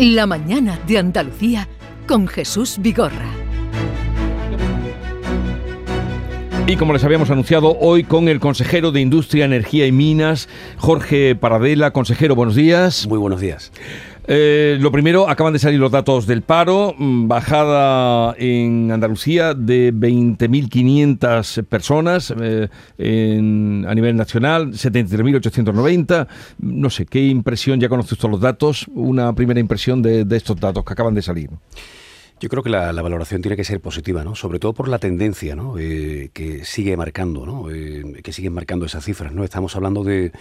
La mañana de Andalucía con Jesús Vigorra. Y como les habíamos anunciado, hoy con el consejero de Industria, Energía y Minas, Jorge Paradela. Consejero, buenos días. Muy buenos días. Eh, lo primero, acaban de salir los datos del paro, mm, bajada en Andalucía de 20.500 personas eh, a nivel nacional, 73.890. No sé, ¿qué impresión, ya conoce usted los datos, una primera impresión de, estos datos que acaban de salir? Yo creo que la, valoración tiene que ser positiva, ¿no? Sobre todo por la tendencia, ¿no? Eh, que sigue marcando, ¿no? que siguen marcando esas cifras, ¿no? Estamos hablando de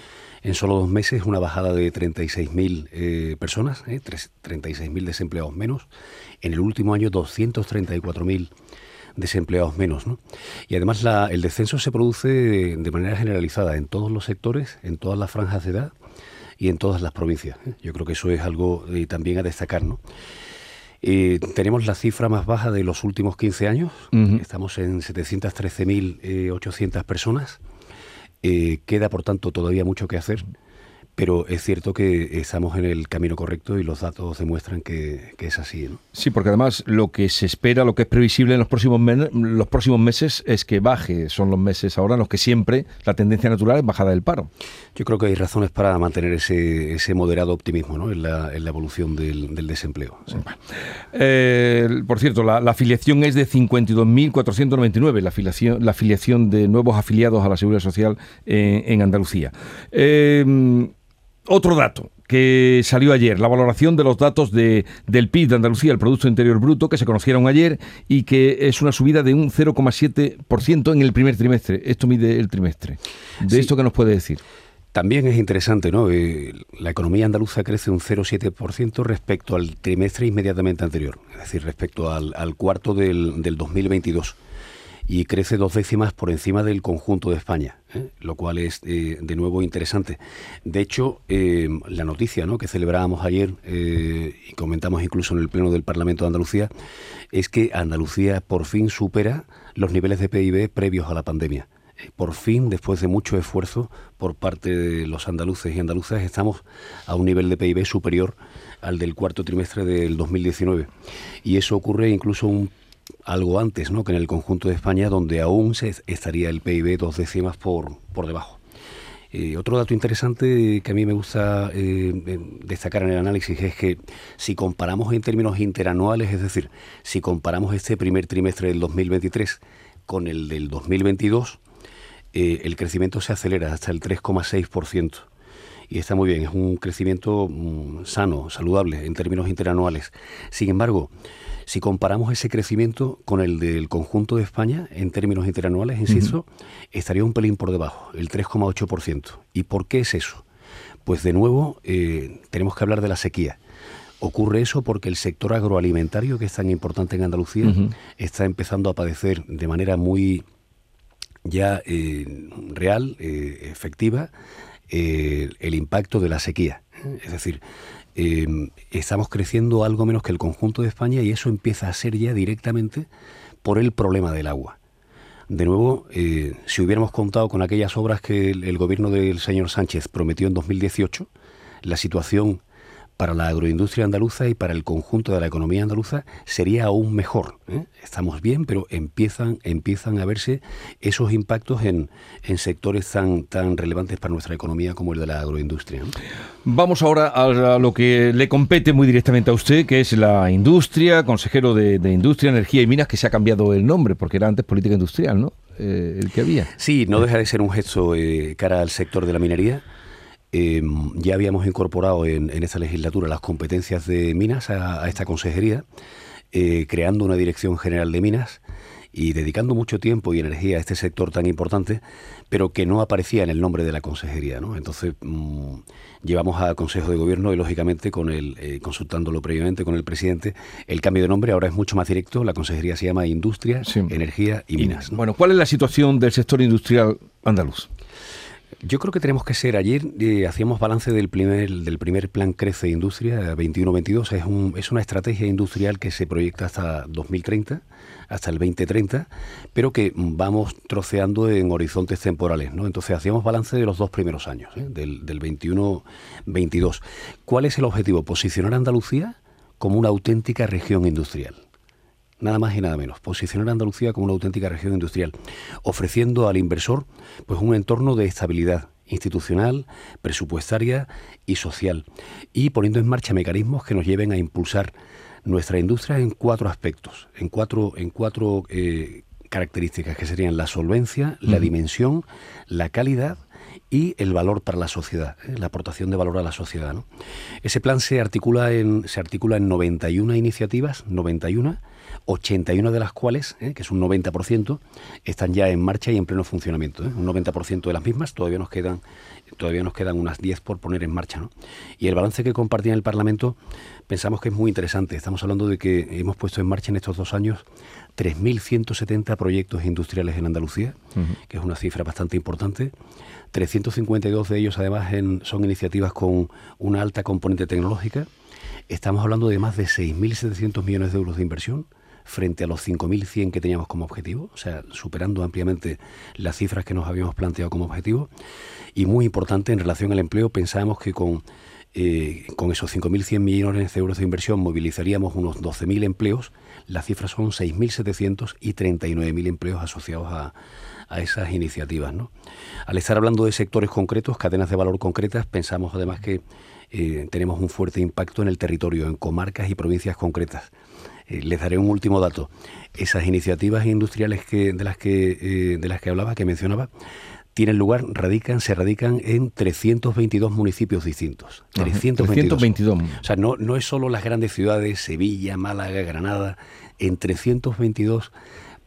en solo dos meses una bajada de 36.000 eh, personas, eh, 36.000 desempleados menos. En el último año 234.000 desempleados menos. ¿no? Y además la, el descenso se produce de, manera generalizada en todos los sectores, en todas las franjas de edad y en todas las provincias. ¿eh? Yo creo que eso es algo eh, también a destacar. ¿no? Eh, tenemos la cifra más baja de los últimos 15 años. Estamos en 713.800 personas. Eh, queda, por tanto, todavía mucho que hacer pero es cierto que estamos en el camino correcto y los datos demuestran que, es así. ¿no? Sí, porque además lo que se espera, lo que es previsible en los próximos, los próximos meses es que baje. Son los meses ahora en los que siempre la tendencia natural es bajada del paro. Yo creo que hay razones para mantener ese, ese moderado optimismo ¿no? en, la, en la evolución del, desempleo. Eh, por cierto, la, afiliación es de 52.499, la afiliación, la afiliación de nuevos afiliados a la Seguridad Social en Andalucía. Eh, otro dato que salió ayer, la valoración de los datos de, del PIB de Andalucía, el Producto Interior Bruto, que se conocieron ayer y que es una subida de un 0,7% en el primer trimestre. Esto mide el trimestre. ¿De esto qué nos puede decir? También es interesante, ¿no? Eh, la economía andaluza crece un 0,7% respecto al trimestre inmediatamente anterior, es decir, respecto al, cuarto del, del 2022 y crece dos décimas por encima del conjunto de España, ¿eh? lo cual es eh, de nuevo interesante. De hecho, eh, la noticia ¿no? que celebrábamos ayer y comentamos incluso en el Pleno del Parlamento de Andalucía es que Andalucía por fin supera los niveles de PIB previos a la pandemia. Por fin, después de mucho esfuerzo por parte de los andaluces y andaluzas, estamos a un nivel de PIB superior al del cuarto trimestre del 2019. Y eso ocurre incluso un algo antes ¿no? que en el conjunto de España, donde aún se estaría el PIB dos décimas por, por debajo. Eh, otro dato interesante que a mí me gusta eh, destacar en el análisis es que si comparamos en términos interanuales, es decir, si comparamos este primer trimestre del 2023 con el del 2022, eh, el crecimiento se acelera hasta el 3,6%. Y está muy bien, es un crecimiento mm, sano, saludable en términos interanuales. Sin embargo, si comparamos ese crecimiento con el del conjunto de España en términos interanuales, insisto, estaría un pelín por debajo, el 3,8%. ¿Y por qué es eso? Pues de nuevo eh, tenemos que hablar de la sequía. Ocurre eso porque el sector agroalimentario, que es tan importante en Andalucía, está empezando a padecer de manera muy ya eh, real, eh, efectiva, el impacto de la sequía. Es decir, Em, estamos creciendo algo menos que el conjunto de España y eso empieza a ser ya directamente por el problema del agua. De nuevo, eh, si hubiéramos contado con aquellas obras que el gobierno del señor Sánchez prometió en 2018, la situación para la agroindustria andaluza y para el conjunto de la economía andaluza sería aún mejor. ¿eh? Estamos bien, pero empiezan, empiezan a verse esos impactos en, en, sectores tan, tan relevantes para nuestra economía como el de la agroindustria. Vamos ahora a lo que le compete muy directamente a usted, que es la industria, consejero de, Industria, Energía y Minas, que se ha cambiado el nombre, porque era antes política industrial, ¿no? Eh, el que había. Sí, no deja de ser un gesto eh, cara al sector de la minería Em, ya habíamos incorporado en, esta legislatura las competencias de minas a, esta consejería, eh, creando una dirección general de minas y dedicando mucho tiempo y energía a este sector tan importante, pero que no aparecía en el nombre de la consejería. ¿no? Entonces mm, llevamos al Consejo de Gobierno y lógicamente con el, eh, consultándolo previamente con el presidente, el cambio de nombre ahora es mucho más directo. La consejería se llama Industria, Energía y Minas. Bueno, ¿cuál es la situación del sector industrial andaluz? Yo creo que tenemos que ser, ayer eh, hacíamos balance del primer, del primer plan Crece Industria 21-22, es, un, es una estrategia industrial que se proyecta hasta 2030, hasta el 2030, pero que vamos troceando en horizontes temporales, ¿no? Entonces hacíamos balance de los dos primeros años, ¿eh? del, del 21-22. ¿Cuál es el objetivo? Posicionar a Andalucía como una auténtica región industrial. Nada más y nada menos. Posicionar a Andalucía como una auténtica región industrial, ofreciendo al inversor pues un entorno de estabilidad institucional, presupuestaria y social, y poniendo en marcha mecanismos que nos lleven a impulsar nuestra industria en cuatro aspectos, en cuatro, en cuatro eh, características que serían la solvencia, la dimensión, la calidad y el valor para la sociedad, ¿eh? la aportación de valor a la sociedad. Ese plan se articula en, se articula en 91 iniciativas, 91, 81 de las cuales, ¿eh? que es un 90%, están ya en marcha y en pleno funcionamiento. ¿eh? Un 90% de las mismas, todavía nos quedan todavía nos quedan unas 10 por poner en marcha. ¿no? Y el balance que compartía en el Parlamento pensamos que es muy interesante. Estamos hablando de que hemos puesto en marcha en estos dos años 3.170 proyectos industriales en Andalucía, que es una cifra bastante importante. 352 de ellos además son iniciativas con una alta componente tecnológica. Estamos hablando de más de 6.700 millones de euros de inversión frente a los 5.100 que teníamos como objetivo, o sea, superando ampliamente las cifras que nos habíamos planteado como objetivo. Y muy importante en relación al empleo, pensábamos que con, eh, con esos 5.100 millones de euros de inversión movilizaríamos unos 12.000 empleos. Las cifras son 6.700 y 39.000 empleos asociados a, a esas iniciativas. Al estar hablando de sectores concretos, cadenas de valor concretas, pensamos además que eh, tenemos un fuerte impacto en el territorio, en comarcas y provincias concretas. Eh, les daré un último dato. Esas iniciativas industriales que, de, las que, eh, de las que hablaba, que mencionaba, tienen lugar, radican, se radican en 322 municipios distintos. 322. O sea, no, no es solo las grandes ciudades, Sevilla, Málaga, Granada, en 322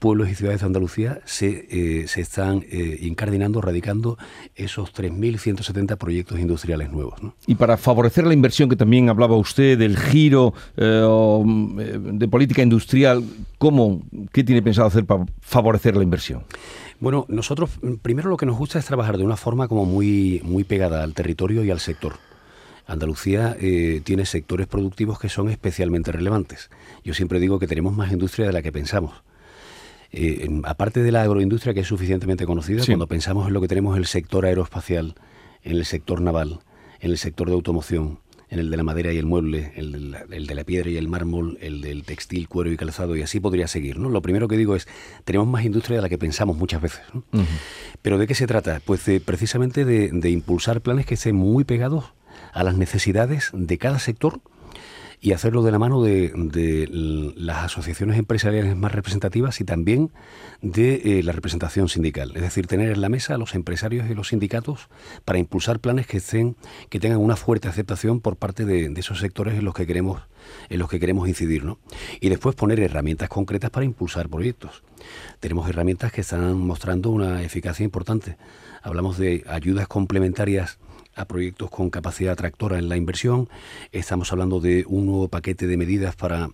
pueblos y ciudades de Andalucía se, eh, se están eh, incardinando, radicando esos 3.170 proyectos industriales nuevos. Y para favorecer la inversión, que también hablaba usted del giro eh, de política industrial, ¿cómo, ¿qué tiene pensado hacer para favorecer la inversión? Bueno, nosotros primero lo que nos gusta es trabajar de una forma como muy, muy pegada al territorio y al sector. Andalucía tiene sectores productivos que son especialmente relevantes. Yo siempre digo que tenemos más industria de la que pensamos. Eh, aparte de la agroindustria que es suficientemente conocida, cuando pensamos en lo que tenemos en el sector aeroespacial, en el sector naval, en el sector de automoción, en el de la madera y el mueble, el de, la, piedra y el mármol, el del textil, cuero y calzado, y así podría seguir. ¿no? Lo primero que digo es, tenemos más industria de la que pensamos muchas veces. Pero ¿de qué se trata? Pues precisamente de, de impulsar planes que estén muy pegados a las necesidades de cada sector y hacerlo de la mano de, las asociaciones empresariales más representativas y también de eh, la representación sindical. Es decir, tener en la mesa a los empresarios y los sindicatos para impulsar planes que, estén, que tengan una fuerte aceptación por parte de, esos sectores en los que queremos, en los que queremos incidir. ¿no? Y después poner herramientas concretas para impulsar proyectos. Tenemos herramientas que están mostrando una eficacia importante. Hablamos de ayudas complementarias a proyectos con capacidad atractora en la inversión. Estamos hablando de un nuevo paquete de medidas para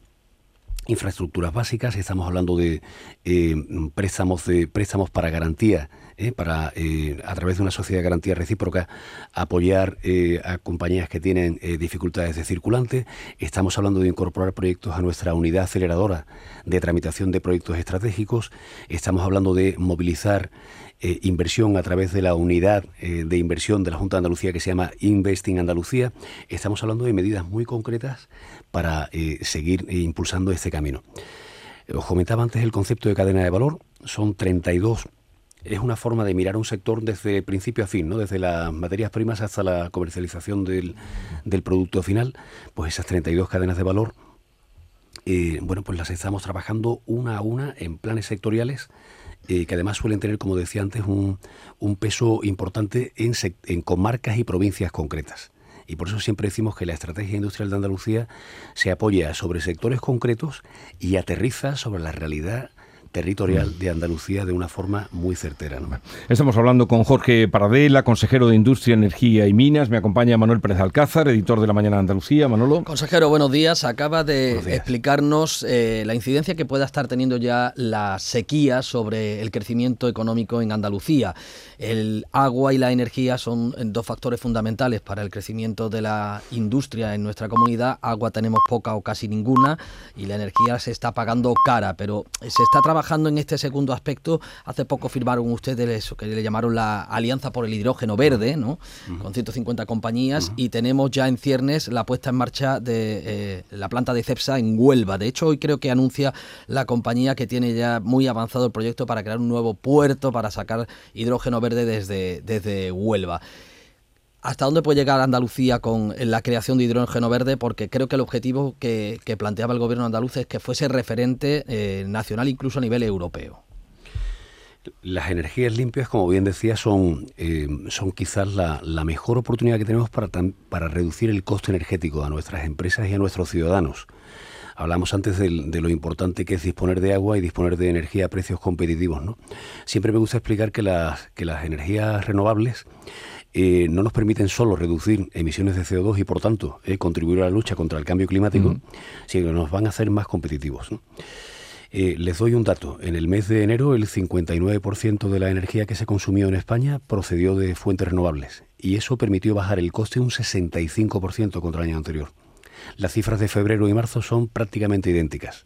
infraestructuras básicas, estamos hablando de eh, préstamos de préstamos para garantía, eh, para eh, a través de una sociedad de garantía recíproca apoyar a compañías que tienen dificultades de circulante. Estamos hablando de incorporar proyectos a nuestra unidad aceleradora de tramitación de proyectos estratégicos. Estamos hablando de movilizar eh, inversión a través de la unidad eh, de inversión de la Junta de Andalucía que se llama Investing Andalucía, estamos hablando de medidas muy concretas para eh, seguir impulsando este camino. Os comentaba antes el concepto de cadena de valor, son 32 es una forma de mirar un sector desde principio a fin, ¿no? desde las materias primas hasta la comercialización del, del producto final, pues esas 32 cadenas de valor, bueno, pues las estamos trabajando una a una en planes sectoriales eh, que además suelen tener, como decía antes, un, un peso importante en, en comarcas y provincias concretas. Y por eso siempre decimos que la estrategia industrial de Andalucía se apoya sobre sectores concretos y aterriza sobre la realidad territorial de Andalucía de una forma muy certera. Estamos hablando con Jorge Paradela, consejero de Industria, Energía y Minas. Me acompaña Manuel Pérez Alcázar, editor de La Mañana de Andalucía. Manolo. Consejero, buenos días. Acaba de explicarnos eh, la incidencia que pueda estar teniendo ya la sequía sobre el crecimiento económico en Andalucía. El agua y la energía son dos factores fundamentales para el crecimiento de la industria en nuestra comunidad. Agua tenemos poca o casi ninguna y la energía se está pagando cara, pero se está trabajando trabajando en este segundo aspecto. Hace poco firmaron ustedes eso que le llamaron la Alianza por el Hidrógeno Verde, ¿no? Con 150 compañías y tenemos ya en ciernes la puesta en marcha de eh, la planta de CEPSA en Huelva. De hecho, hoy creo que anuncia la compañía que tiene ya muy avanzado el proyecto para crear un nuevo puerto para sacar hidrógeno verde desde, desde Huelva. ¿Hasta dónde puede llegar Andalucía con la creación de hidrógeno verde? Porque creo que el objetivo que, planteaba el gobierno andaluz es que fuese referente eh, nacional incluso a nivel europeo. Las energías limpias, como bien decía, son, eh, son quizás la, mejor oportunidad que tenemos para, para reducir el costo energético a nuestras empresas y a nuestros ciudadanos. Hablamos antes de, lo importante que es disponer de agua y disponer de energía a precios competitivos. ¿no? Siempre me gusta explicar que las, que las energías renovables eh, no nos permiten solo reducir emisiones de CO2 y por tanto eh, contribuir a la lucha contra el cambio climático, sino que nos van a hacer más competitivos. Eh, les doy un dato. En el mes de enero el 59% de la energía que se consumió en España procedió de fuentes renovables y eso permitió bajar el coste un 65% contra el año anterior. Las cifras de febrero y marzo son prácticamente idénticas.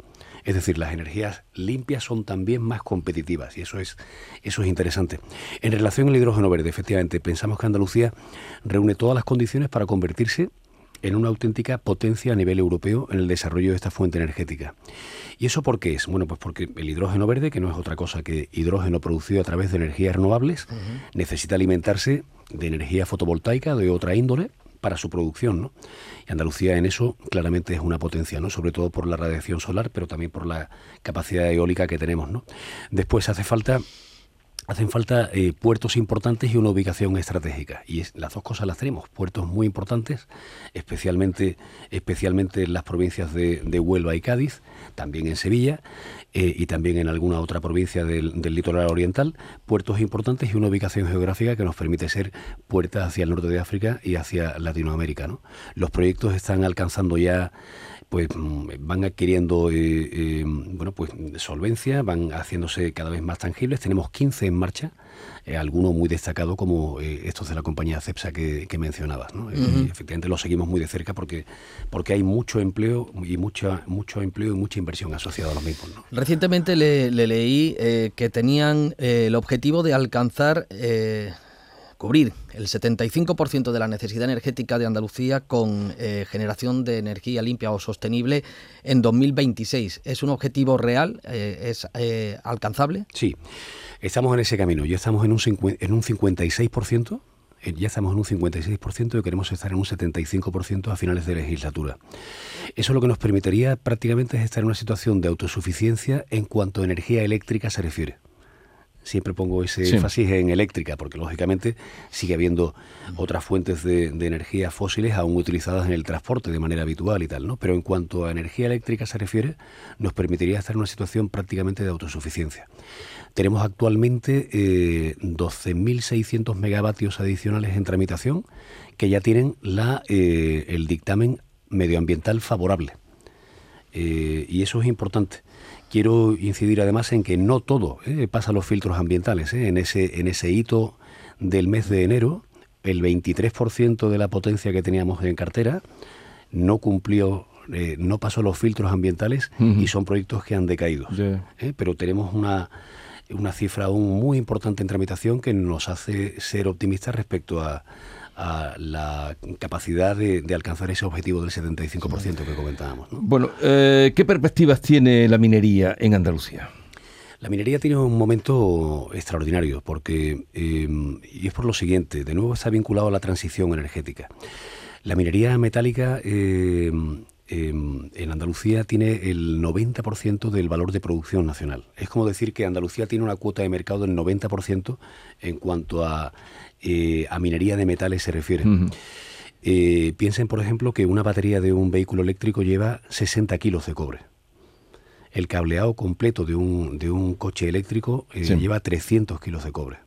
Es decir, las energías limpias son también más competitivas y eso es, eso es interesante. En relación al hidrógeno verde, efectivamente, pensamos que Andalucía reúne todas las condiciones para convertirse en una auténtica potencia a nivel europeo en el desarrollo de esta fuente energética. ¿Y eso por qué es? Bueno, pues porque el hidrógeno verde, que no es otra cosa que hidrógeno producido a través de energías renovables, necesita alimentarse de energía fotovoltaica de otra índole para su producción, ¿no? Y Andalucía en eso claramente es una potencia, ¿no? Sobre todo por la radiación solar, pero también por la capacidad eólica que tenemos, ¿no? Después hace falta hacen falta eh, puertos importantes y una ubicación estratégica. Y las dos cosas las tenemos. Puertos muy importantes, especialmente, especialmente en las provincias de, Huelva y Cádiz, también en Sevilla eh, y también en alguna otra provincia del, litoral oriental. Puertos importantes y una ubicación geográfica que nos permite ser puertas hacia el norte de África y hacia Latinoamérica. Los proyectos están alcanzando ya pues mm, van adquiriendo eh, eh, bueno pues solvencia, van haciéndose cada vez más tangibles. Tenemos 15 en marcha, eh, algunos muy destacados como estos de la compañía CEPSA que, mencionabas. ¿no? efectivamente lo seguimos muy de cerca porque, porque hay mucho empleo y mucha, mucho empleo y mucha inversión asociada a los mismos. Recientemente le, le leí que tenían el objetivo de alcanzar cubrir el 75% de la necesidad energética de Andalucía con eh, generación de energía limpia o sostenible en 2026. ¿Es un objetivo real? Eh, ¿Es eh, alcanzable? Sí, estamos en ese camino. Ya estamos en un, en un 56%. Ya estamos en un 56% y queremos estar en un 75% a finales de legislatura. Eso lo que nos permitiría prácticamente es estar en una situación de autosuficiencia en cuanto a energía eléctrica se refiere siempre pongo ese énfasis en eléctrica, porque lógicamente sigue habiendo otras fuentes de, energía fósiles aún utilizadas en el transporte de manera habitual y tal, ¿no? Pero en cuanto a energía eléctrica se refiere, nos permitiría estar en una situación prácticamente de autosuficiencia. Tenemos actualmente eh, 12.600 megavatios adicionales en tramitación que ya tienen la, eh, el dictamen medioambiental favorable. Eh, y eso es importante Quiero incidir además en que no todo eh, pasa los filtros ambientales. Eh. En, ese, en ese hito del mes de enero, el 23% de la potencia que teníamos en cartera no cumplió, eh, no pasó los filtros ambientales y son proyectos que han decaído. Pero tenemos una, una cifra aún muy importante en tramitación que nos hace ser optimistas respecto a, a la capacidad de, alcanzar ese objetivo del 75% que comentábamos. Bueno, eh, ¿qué perspectivas tiene la minería en Andalucía? La minería tiene un momento extraordinario porque, em, y es por lo siguiente, de nuevo está vinculado a la transición energética. La minería metálica em, em, en Andalucía tiene el 90% del valor de producción nacional. Es como decir que Andalucía tiene una cuota de mercado del 90% en cuanto a eh, a minería de metales se refiere. Eh, piensen, por ejemplo, que una batería de un vehículo eléctrico lleva 60 kilos de cobre. El cableado completo de un, de un coche eléctrico eh, lleva 300 kilos de cobre.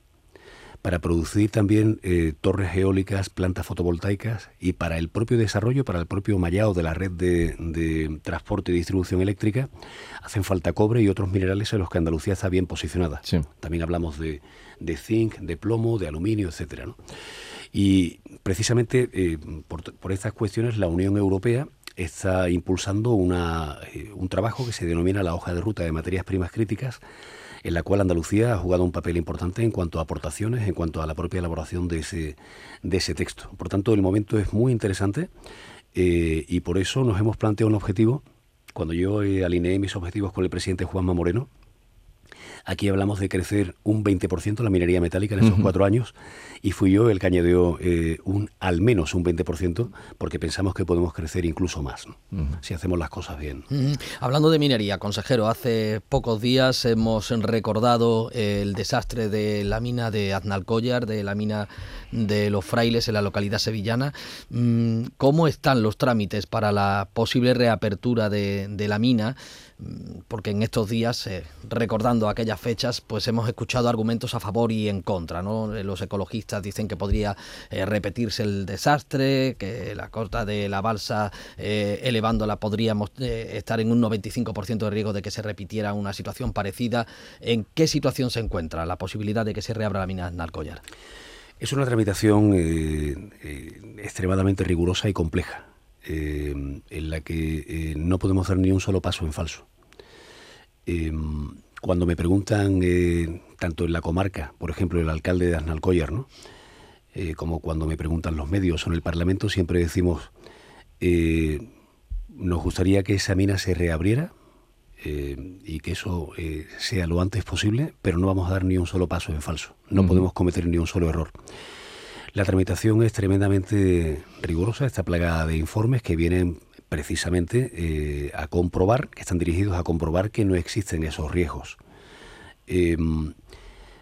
Para producir también torres eólicas, plantas fotovoltaicas y para el propio desarrollo, para el propio mallado de la red de, transporte y distribución eléctrica, hacen falta cobre y otros minerales en los que Andalucía está bien posicionada. También hablamos de, de zinc, de plomo, de aluminio, etcétera. Y precisamente eh, por, estas cuestiones la Unión Europea está impulsando una, un trabajo que se denomina la hoja de ruta de materias primas críticas en la cual Andalucía ha jugado un papel importante en cuanto a aportaciones, en cuanto a la propia elaboración de ese, de ese texto. Por tanto, el momento es muy interesante eh, y por eso nos hemos planteado un objetivo. Cuando yo eh, alineé mis objetivos con el presidente Juanma Moreno, Aquí hablamos de crecer un 20% la minería metálica en esos cuatro años y fui yo el que añadió eh, un, al menos un 20% porque pensamos que podemos crecer incluso más si hacemos las cosas bien. Hablando de minería, consejero, hace pocos días hemos recordado el desastre de la mina de Aznalcóllar, de la mina de los frailes en la localidad sevillana. Mm, ¿Cómo están los trámites para la posible reapertura de, de la mina? Mm, porque en estos días, eh, recordando aquellas fechas, pues hemos escuchado argumentos a favor y en contra. ¿no? Eh, los ecologistas dicen que podría eh, repetirse el desastre, que la corta de la balsa elevándola podríamos estar en un 95% de riesgo de que se repitiera una situación parecida. ¿En qué situación se encuentra la posibilidad de que se reabra la mina Narcollar? Es una tramitación extremadamente rigurosa y compleja. en la que no podemos dar ni un solo paso en falso. Em, cuando me preguntan, eh, tanto en la comarca, por ejemplo, el alcalde de Aznalcóllar, ¿no? Eh, como cuando me preguntan los medios o en el Parlamento, siempre decimos, eh, nos gustaría que esa mina se reabriera y que eso sea lo antes posible, pero no vamos a dar ni un solo paso en falso, no podemos cometer ni un solo error. La tramitación es tremendamente rigurosa, está plagada de informes que vienen precisamente eh, a comprobar, que están dirigidos a comprobar que no existen esos riesgos. Em,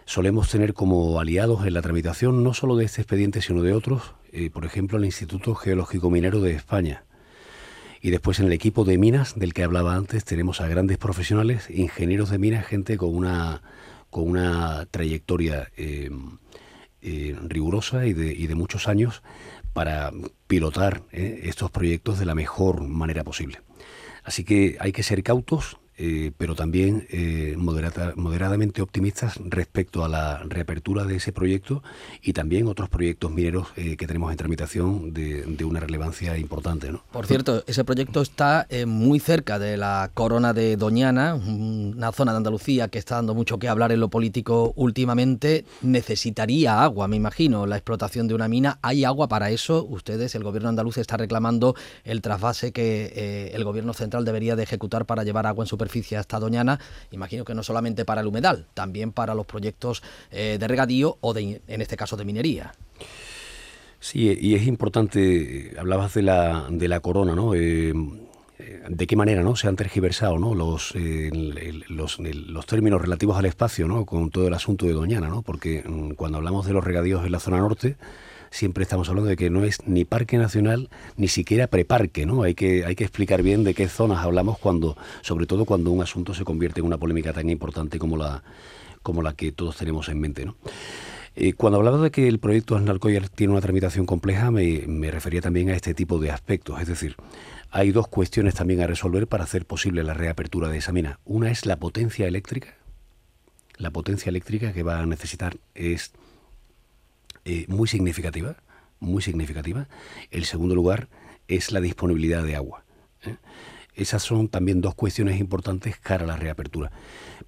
solemos tener como aliados en la tramitación no solo de este expediente, sino de otros, eh, por ejemplo, el Instituto Geológico Minero de España. Y después en el equipo de minas del que hablaba antes tenemos a grandes profesionales, ingenieros de minas, gente con una, con una trayectoria em, eh, rigurosa y de, y de muchos años para pilotar eh, estos proyectos de la mejor manera posible. Así que hay que ser cautos, eh, pero también eh, moderadamente optimistas respecto a la reapertura de ese proyecto y también otros proyectos mineros eh, que tenemos en tramitación de, una relevancia importante. ¿no? Por cierto, ese proyecto está muy cerca de la corona de Doñana, una zona de Andalucía que está dando mucho que hablar en lo político últimamente. Necesitaría agua, me imagino, la explotación de una mina. ¿Hay agua para eso? Ustedes, el gobierno andaluz, está reclamando el trasvase que el gobierno central debería de ejecutar para llevar agua en superficie hasta Doñana, imagino que no solamente para el humedal, también para los proyectos eh, de regadío o de, en este caso de minería. Sí, y es importante, hablabas de la, de la corona, ¿no? Eh, de qué manera no se han tergiversado ¿no? los, los, los, términos relativos al espacio ¿no? con todo el asunto de Doñana, ¿no? porque mm, cuando hablamos de los regadíos en la zona norte, siempre estamos hablando de que no es ni parque nacional ni siquiera preparque, ¿no? Hay que, hay que explicar bien de qué zonas hablamos cuando, sobre todo cuando un asunto se convierte en una polémica tan importante como la, como la que todos tenemos en mente, ¿no? Eh, cuando hablaba de que el proyecto Asnalcoyer tiene una tramitación compleja, me, refería también a este tipo de aspectos. Es decir, hay dos cuestiones también a resolver para hacer posible la reapertura de esa mina. Una es la potencia eléctrica. La potencia eléctrica que va a necesitar es eh, muy significativa, muy significativa. El segundo lugar es la disponibilidad de agua. ¿eh? Esas son también dos cuestiones importantes cara a la reapertura.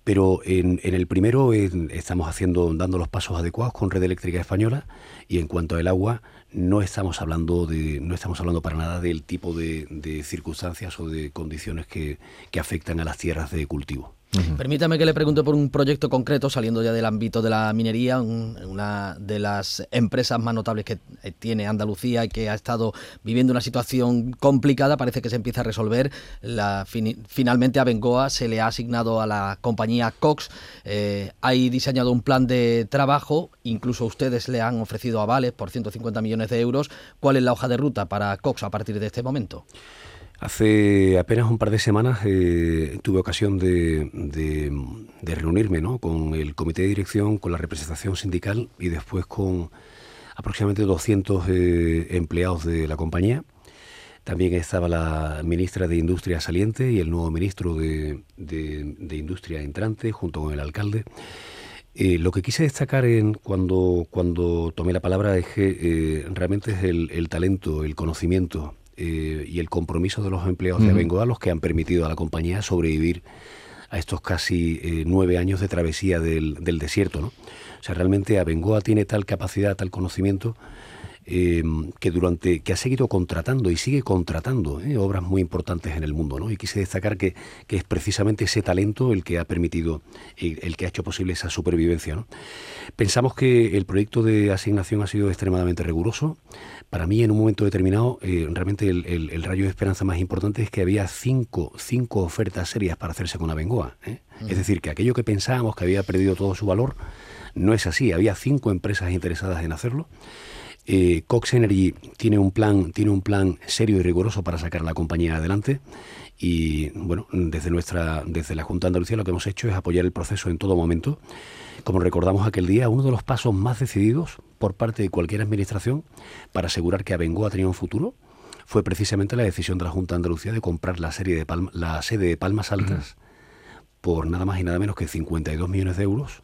Pero en, el primero estamos haciendo, dando los pasos adecuados con Red Eléctrica Española y en cuanto al agua no estamos hablando de, no estamos hablando para nada del tipo de, circunstancias o de condiciones que afectan a las tierras de cultivo. Permítame que le pregunte por un proyecto concreto, saliendo ya del ámbito de la minería, una de las empresas más notables que eh, tiene Andalucía y que ha estado viviendo una situación complicada, parece que se empieza a resolver. La, finalmente a Bengoa se le ha asignado a la compañía Cox, eh, hay diseñado un plan de trabajo, incluso ustedes le han ofrecido avales por 150 millones de euros. ¿Cuál es la hoja de ruta para Cox a partir de este momento? Hace apenas un par de semanas eh, tuve ocasión de, reunirme con el comité de dirección, con la representación sindical y después con aproximadamente 200 eh, empleados de la compañía. También estaba la ministra de Industria saliente y el nuevo ministro de, Industria entrante junto con el alcalde. Eh, lo que quise destacar en, cuando tomé la palabra es que realmente es el talento, el conocimiento eh, y el compromiso de los empleados de Bengoa los que han permitido a la compañía sobrevivir a estos casi eh, nueve años de travesía del, del desierto. ¿no? O sea, realmente Abengoa tiene tal capacidad, tal conocimiento Em, que durante que ha seguido contratando y sigue contratando ¿eh? obras muy importantes en el mundo, ¿no? Y quise destacar que, es precisamente ese talento el que ha permitido, el, que ha hecho posible esa supervivencia. ¿no? Pensamos que el proyecto de asignación ha sido extremadamente riguroso. Para mí, en un momento determinado, eh, realmente el, rayo de esperanza más importante es que había cinco, cinco ofertas serias para hacerse con Abengoa. ¿eh? Es decir, que aquello que pensábamos que había perdido todo su valor, no es así. Había cinco empresas interesadas en hacerlo. Eh, Cox Energy tiene un plan, tiene un plan serio y riguroso para sacar a la compañía adelante. Y bueno, desde nuestra, desde la Junta de Andalucía lo que hemos hecho es apoyar el proceso en todo momento. Como recordamos aquel día, uno de los pasos más decididos por parte de cualquier administración para asegurar que Abengoa tenía un futuro fue precisamente la decisión de la Junta de Andalucía de comprar la, serie de la sede de Palmas Altas por nada más y nada menos que 52 millones de euros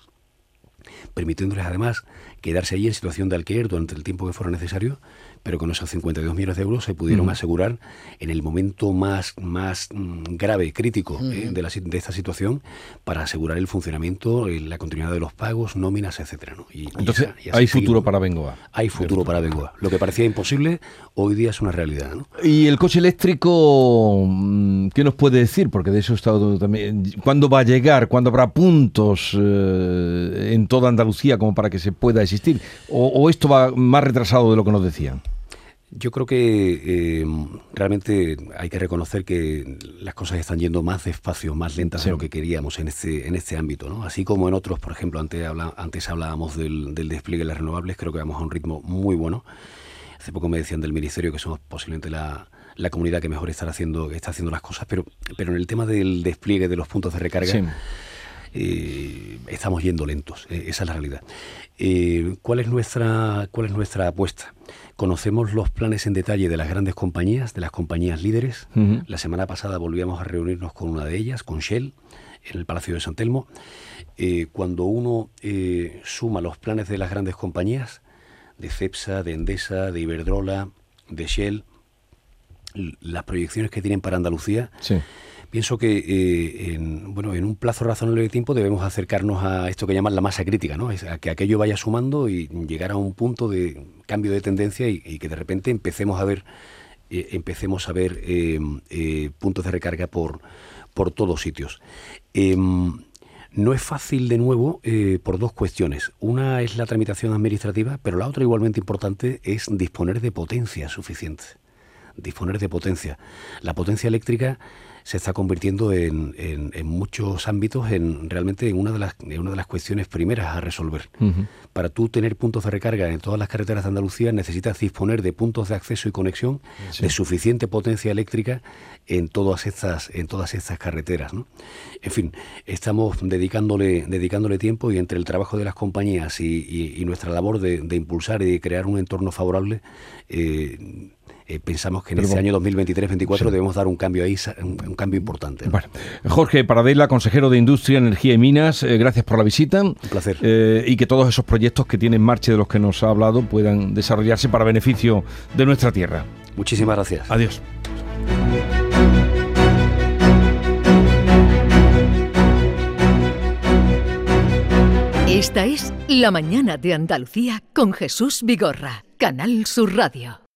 permitiéndoles además quedarse allí en situación de alquiler durante el tiempo que fuera necesario, pero con esos 52 millones de euros se pudieron asegurar en el momento más, más mm, grave, crítico eh, de, la, de, esta situación, para asegurar el funcionamiento, eh, la continuidad de los pagos, nóminas, etcétera. Entonces, hay futuro para Bengoa. Hay futuro para Bengoa. Lo que parecía imposible, hoy día es una realidad. ¿Y el coche eléctrico, mm, qué nos puede decir? Porque de eso he estado también. ¿Cuándo va a llegar? ¿Cuándo habrá puntos eh, en toda Andalucía como para que se pueda existir? ¿O, esto va más retrasado de lo que nos decían? Yo creo que eh, realmente hay que reconocer que las cosas están yendo más despacio, más lentas de lo que queríamos en este, en este ámbito. ¿no? Así como en otros, por ejemplo, antes, habla, antes hablábamos del, despliegue de las renovables, creo que vamos a un ritmo muy bueno. Hace poco me decían del Ministerio que somos posiblemente la, la comunidad que mejor está haciendo, está haciendo las cosas, pero, pero en el tema del despliegue de los puntos de recarga... Eh, estamos yendo lentos, eh, esa es la realidad. Eh, ¿cuál, es nuestra, ¿Cuál es nuestra apuesta? Conocemos los planes en detalle de las grandes compañías, de las compañías líderes. La semana pasada volvíamos a reunirnos con una de ellas, con Shell, en el Palacio de San Telmo. cuando uno suma los planes de las grandes compañías, de CEPSA, de Endesa, de Iberdrola, de Shell, las proyecciones que tienen para Andalucía, pienso que eh, en, bueno, en un plazo razonable de tiempo debemos acercarnos a esto que llaman la masa crítica, ¿no? a que aquello vaya sumando y llegar a un punto de cambio de tendencia y, que de repente empecemos a ver eh, empecemos a ver eh, puntos de recarga por, por todos sitios. Em, no es fácil de nuevo por dos cuestiones. Una es la tramitación administrativa, pero la otra igualmente importante es disponer de potencia suficiente. Disponer de potencia. La potencia eléctrica se está convirtiendo en, en, muchos ámbitos en realmente en una de las, una de las cuestiones primeras a resolver. Para tú tener puntos de recarga en todas las carreteras de Andalucía necesitas disponer de puntos de acceso y conexión de suficiente potencia eléctrica en todas estas, en todas estas carreteras. En fin, estamos dedicándole, dedicándole tiempo y entre el trabajo de las compañías y, nuestra labor de, de, impulsar y crear un entorno favorable, eh, eh, pensamos que en este año 2023-2024 debemos dar un cambio ahí, un, cambio importante. Jorge Paradela, consejero de Industria, Energía y Minas, eh, gracias por la visita. Un placer. Eh, y que todos esos proyectos que tienen en marcha de los que nos ha hablado puedan desarrollarse para beneficio de nuestra tierra. Muchísimas gracias. Adiós. Esta es La Mañana de Andalucía con Jesús Vigorra, Canal Sur Radio.